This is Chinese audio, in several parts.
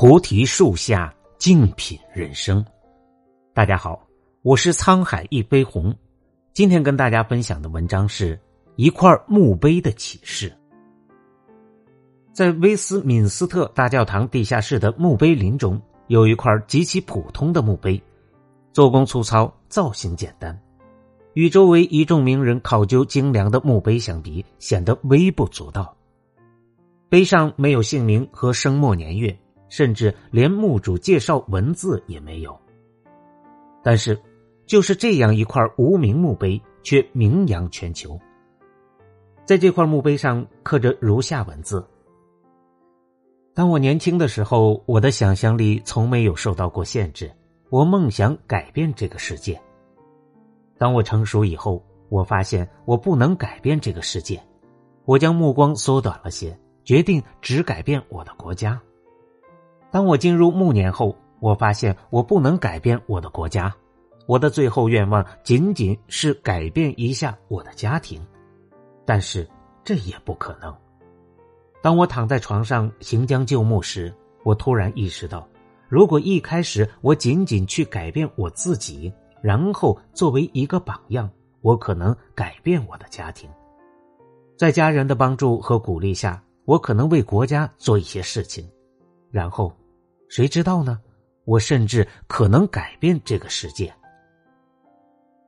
菩提树下静品人生。大家好，我是沧海一杯红。今天跟大家分享的文章是一块墓碑的启示。在威斯敏斯特大教堂地下室的墓碑林中，有一块极其普通的墓碑，做工粗糙，造型简单，与周围一众名人考究精良的墓碑相比，显得微不足道。碑上没有姓名和生末年月。甚至连墓主介绍文字也没有。但是，就是这样一块无名墓碑，却名扬全球。在这块墓碑上刻着如下文字：“当我年轻的时候，我的想象力从没有受到过限制。我梦想改变这个世界。当我成熟以后，我发现我不能改变这个世界。我将目光缩短了些，决定只改变我的国家。”当我进入暮年后，我发现我不能改变我的国家，我的最后愿望仅仅是改变一下我的家庭，但是这也不可能。当我躺在床上行将就木时，我突然意识到，如果一开始我仅仅去改变我自己，然后作为一个榜样，我可能改变我的家庭，在家人的帮助和鼓励下，我可能为国家做一些事情。然后，谁知道呢？我甚至可能改变这个世界。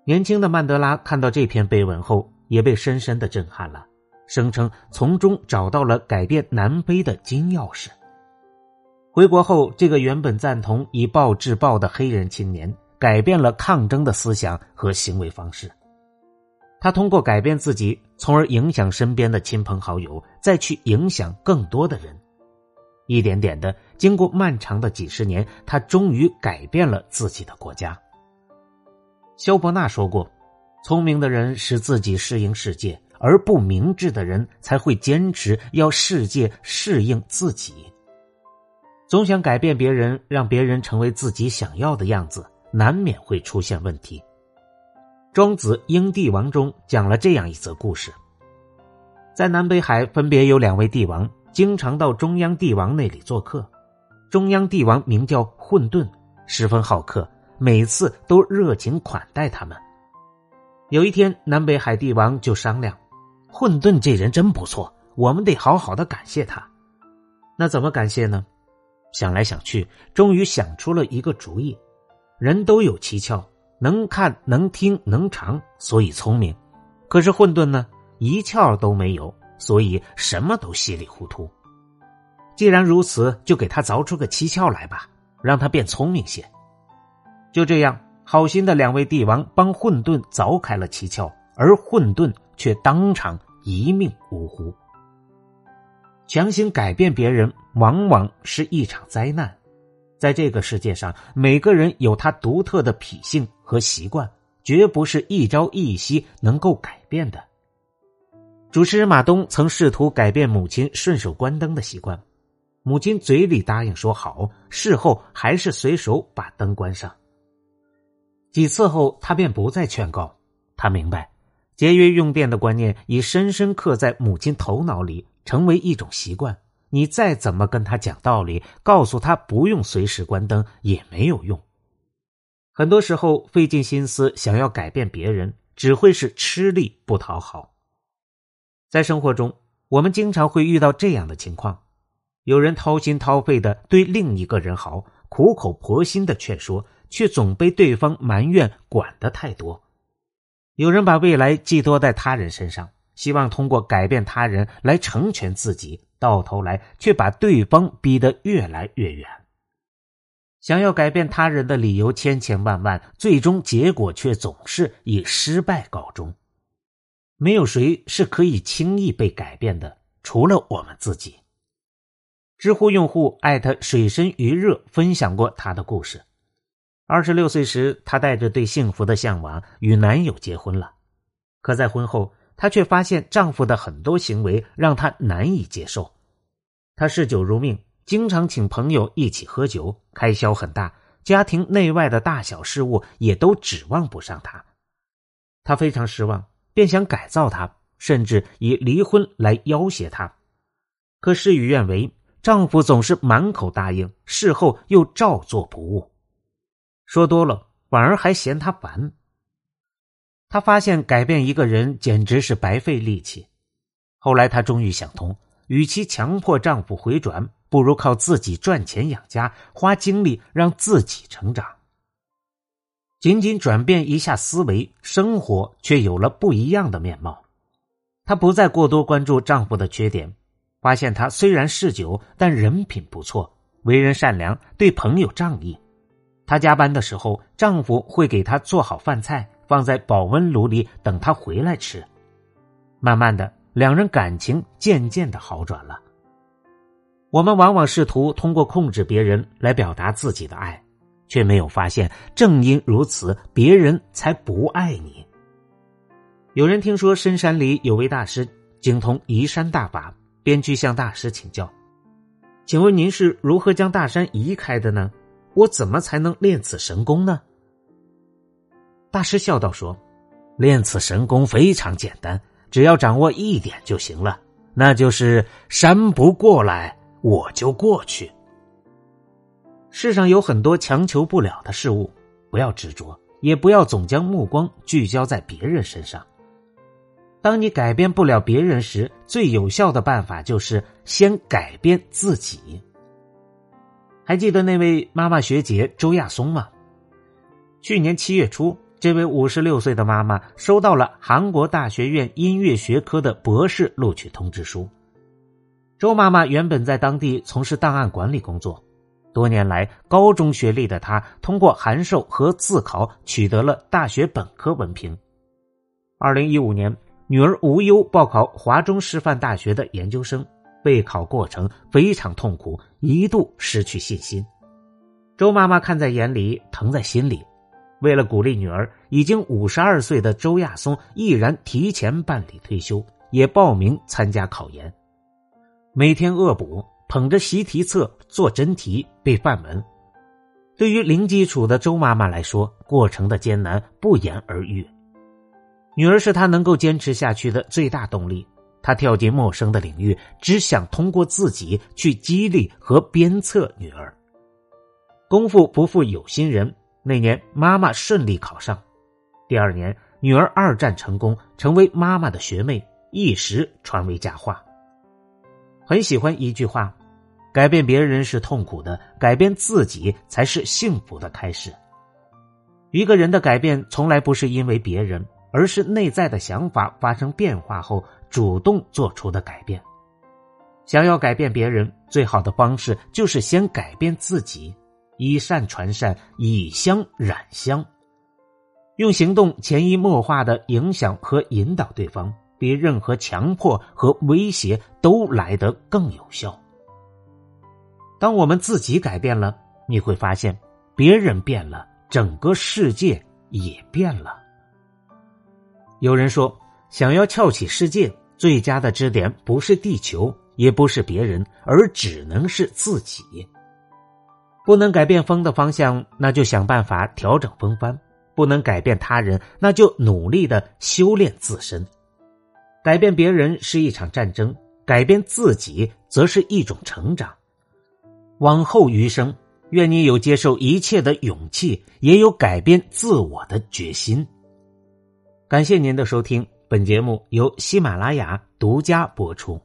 年轻的曼德拉看到这篇碑文后，也被深深的震撼了，声称从中找到了改变南非的金钥匙。回国后，这个原本赞同以暴制暴的黑人青年，改变了抗争的思想和行为方式。他通过改变自己，从而影响身边的亲朋好友，再去影响更多的人。一点点的，经过漫长的几十年，他终于改变了自己的国家。肖伯纳说过：“聪明的人使自己适应世界，而不明智的人才会坚持要世界适应自己。总想改变别人，让别人成为自己想要的样子，难免会出现问题。”《庄子·英帝王》中讲了这样一则故事：在南北海，分别有两位帝王。经常到中央帝王那里做客，中央帝王名叫混沌，十分好客，每次都热情款待他们。有一天，南北海帝王就商量：混沌这人真不错，我们得好好的感谢他。那怎么感谢呢？想来想去，终于想出了一个主意：人都有七窍，能看、能听、能尝，所以聪明。可是混沌呢，一窍都没有。所以什么都稀里糊涂。既然如此，就给他凿出个七窍来吧，让他变聪明些。就这样，好心的两位帝王帮混沌凿开了七窍，而混沌却当场一命呜呼。强行改变别人，往往是一场灾难。在这个世界上，每个人有他独特的脾性和习惯，绝不是一朝一夕能够改变的。主持人马东曾试图改变母亲顺手关灯的习惯，母亲嘴里答应说好，事后还是随手把灯关上。几次后，他便不再劝告。他明白，节约用电的观念已深深刻在母亲头脑里，成为一种习惯。你再怎么跟他讲道理，告诉他不用随时关灯也没有用。很多时候，费尽心思想要改变别人，只会是吃力不讨好。在生活中，我们经常会遇到这样的情况：有人掏心掏肺的对另一个人好，苦口婆心的劝说，却总被对方埋怨管的太多；有人把未来寄托在他人身上，希望通过改变他人来成全自己，到头来却把对方逼得越来越远。想要改变他人的理由千千万万，最终结果却总是以失败告终。没有谁是可以轻易被改变的，除了我们自己。知乎用户艾特水深鱼热分享过他的故事：二十六岁时，她带着对幸福的向往与男友结婚了，可在婚后，她却发现丈夫的很多行为让她难以接受。她嗜酒如命，经常请朋友一起喝酒，开销很大，家庭内外的大小事务也都指望不上她。她非常失望。便想改造他，甚至以离婚来要挟他，可事与愿违，丈夫总是满口答应，事后又照做不误。说多了，反而还嫌她烦。她发现改变一个人简直是白费力气。后来她终于想通，与其强迫丈夫回转，不如靠自己赚钱养家，花精力让自己成长。仅仅转变一下思维，生活却有了不一样的面貌。她不再过多关注丈夫的缺点，发现他虽然嗜酒，但人品不错，为人善良，对朋友仗义。她加班的时候，丈夫会给她做好饭菜，放在保温炉里等她回来吃。慢慢的，两人感情渐渐的好转了。我们往往试图通过控制别人来表达自己的爱，却没有发现，正因如此，别人才不爱你。有人听说深山里有位大师精通移山大法，便去向大师请教。请问您是如何将大山移开的呢？我怎么才能练此神功呢？大师笑道：“说，练此神功非常简单，只要掌握一点就行了，那就是山不过来，我就过去。世上有很多强求不了的事物，不要执着，也不要总将目光聚焦在别人身上。当你改变不了别人时，最有效的办法就是先改变自己。”还记得那位妈妈学姐周亚松吗？去年七月初，这位五十六岁的妈妈收到了韩国大学院音乐学科的博士录取通知书。周妈妈原本在当地从事档案管理工作，多年来高中学历的她通过函授和自考取得了大学本科文凭。二零一五年，女儿无忧报考华中师范大学的研究生。备考过程非常痛苦，一度失去信心。周妈妈看在眼里，疼在心里。为了鼓励女儿，已经五十二岁的周亚松毅然提前办理退休，也报名参加考研。每天恶补，捧着习题册做真题、背范文。对于零基础的周妈妈来说，过程的艰难不言而喻。女儿是她能够坚持下去的最大动力。她跳进陌生的领域，只想通过自己去激励和鞭策女儿。功夫不负有心人，那年妈妈顺利考上，第二年女儿二战成功，成为妈妈的学妹，一时传为佳话。很喜欢一句话：“改变别人是痛苦的，改变自己才是幸福的开始。”一个人的改变从来不是因为别人。而是内在的想法发生变化后主动做出的改变。想要改变别人，最好的方式就是先改变自己。以善传善，以香染香，用行动潜移默化的影响和引导对方，比任何强迫和威胁都来得更有效。当我们自己改变了，你会发现，别人变了，整个世界也变了。有人说，想要翘起世界，最佳的支点不是地球，也不是别人，而只能是自己。不能改变风的方向，那就想办法调整风帆；不能改变他人，那就努力的修炼自身。改变别人是一场战争，改变自己则是一种成长。往后余生，愿你有接受一切的勇气，也有改变自我的决心。感谢您的收听，本节目由喜马拉雅独家播出。